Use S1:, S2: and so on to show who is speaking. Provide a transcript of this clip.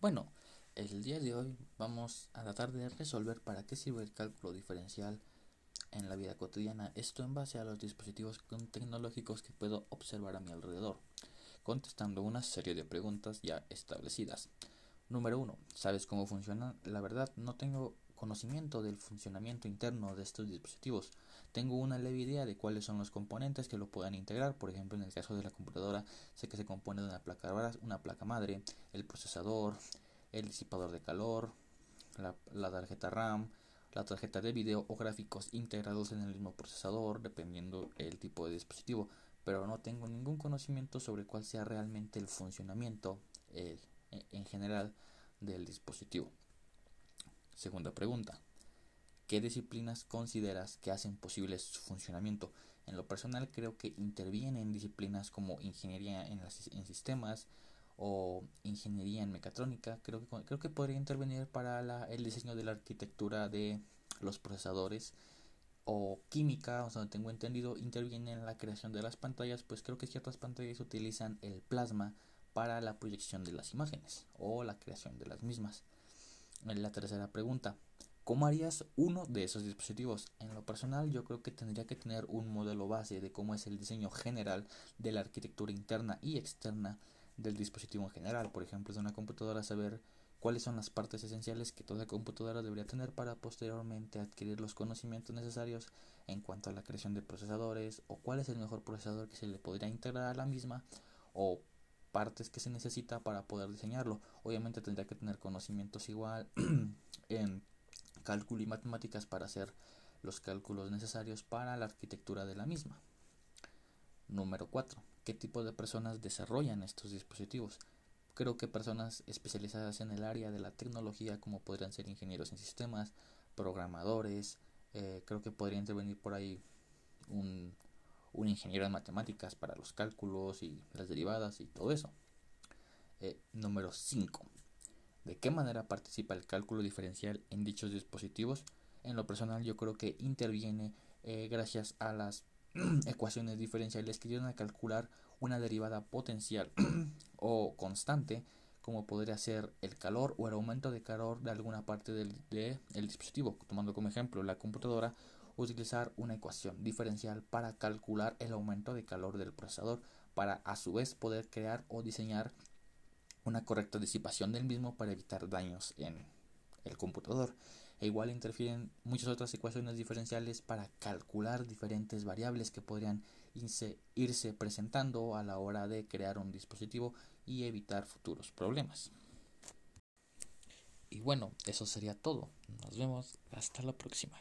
S1: Bueno, el día de hoy vamos a tratar de resolver para qué sirve el cálculo diferencial en la vida cotidiana. Esto en base a los dispositivos tecnológicos que puedo observar a mi alrededor, contestando una serie de preguntas ya establecidas. Número 1. ¿Sabes cómo funciona? La verdad, no tengo conocimiento del funcionamiento interno de estos dispositivos. Tengo una leve idea de cuáles son los componentes que lo puedan integrar. Por ejemplo, en el caso de la computadora, sé que se compone de una placa, una placa madre, el procesador, el disipador de calor, la, tarjeta RAM, la tarjeta de video o gráficos integrados en el mismo procesador, dependiendo el tipo de dispositivo. Pero no tengo ningún conocimiento sobre cuál sea realmente el funcionamiento eh, en general del dispositivo. Segunda pregunta. ¿Qué disciplinas consideras que hacen posible su funcionamiento? En lo personal creo que intervienen en disciplinas como ingeniería en, sistemas o ingeniería en mecatrónica. Creo que, creo que podría intervenir para el diseño de la arquitectura de los procesadores o química, o sea, tengo entendido, interviene en la creación de las pantallas, pues creo que ciertas pantallas utilizan el plasma para la proyección de las imágenes o la creación de las mismas. La tercera pregunta, ¿cómo harías uno de esos dispositivos? En lo personal yo creo que tendría que tener un modelo base de cómo es el diseño general de la arquitectura interna y externa del dispositivo en general. Por ejemplo, de una computadora saber cuáles son las partes esenciales que toda computadora debería tener para posteriormente adquirir los conocimientos necesarios en cuanto a la creación de procesadores o cuál es el mejor procesador que se le podría integrar a la misma o partes que se necesita para poder diseñarlo. Obviamente tendría que tener conocimientos igual en cálculo y matemáticas para hacer los cálculos necesarios para la arquitectura de la misma. Número 4. ¿Qué tipo de personas desarrollan estos dispositivos? Creo que personas especializadas en el área de la tecnología como podrían ser ingenieros en sistemas, programadores, eh, creo que podría intervenir por ahí un un ingeniero en matemáticas para los cálculos y las derivadas y todo eso. Eh, número 5. ¿De qué manera participa el cálculo diferencial en dichos dispositivos? En lo personal yo creo que interviene eh, gracias a las ecuaciones diferenciales que ayudan a calcular una derivada potencial o constante como podría ser el calor o el aumento de calor de alguna parte del dispositivo. Tomando como ejemplo la computadora utilizar una ecuación diferencial para calcular el aumento de calor del procesador para a su vez poder crear o diseñar una correcta disipación del mismo para evitar daños en el computador. E igual interfieren muchas otras ecuaciones diferenciales para calcular diferentes variables que podrían irse presentando a la hora de crear un dispositivo y evitar futuros problemas. Y bueno, eso sería todo. Nos vemos hasta la próxima.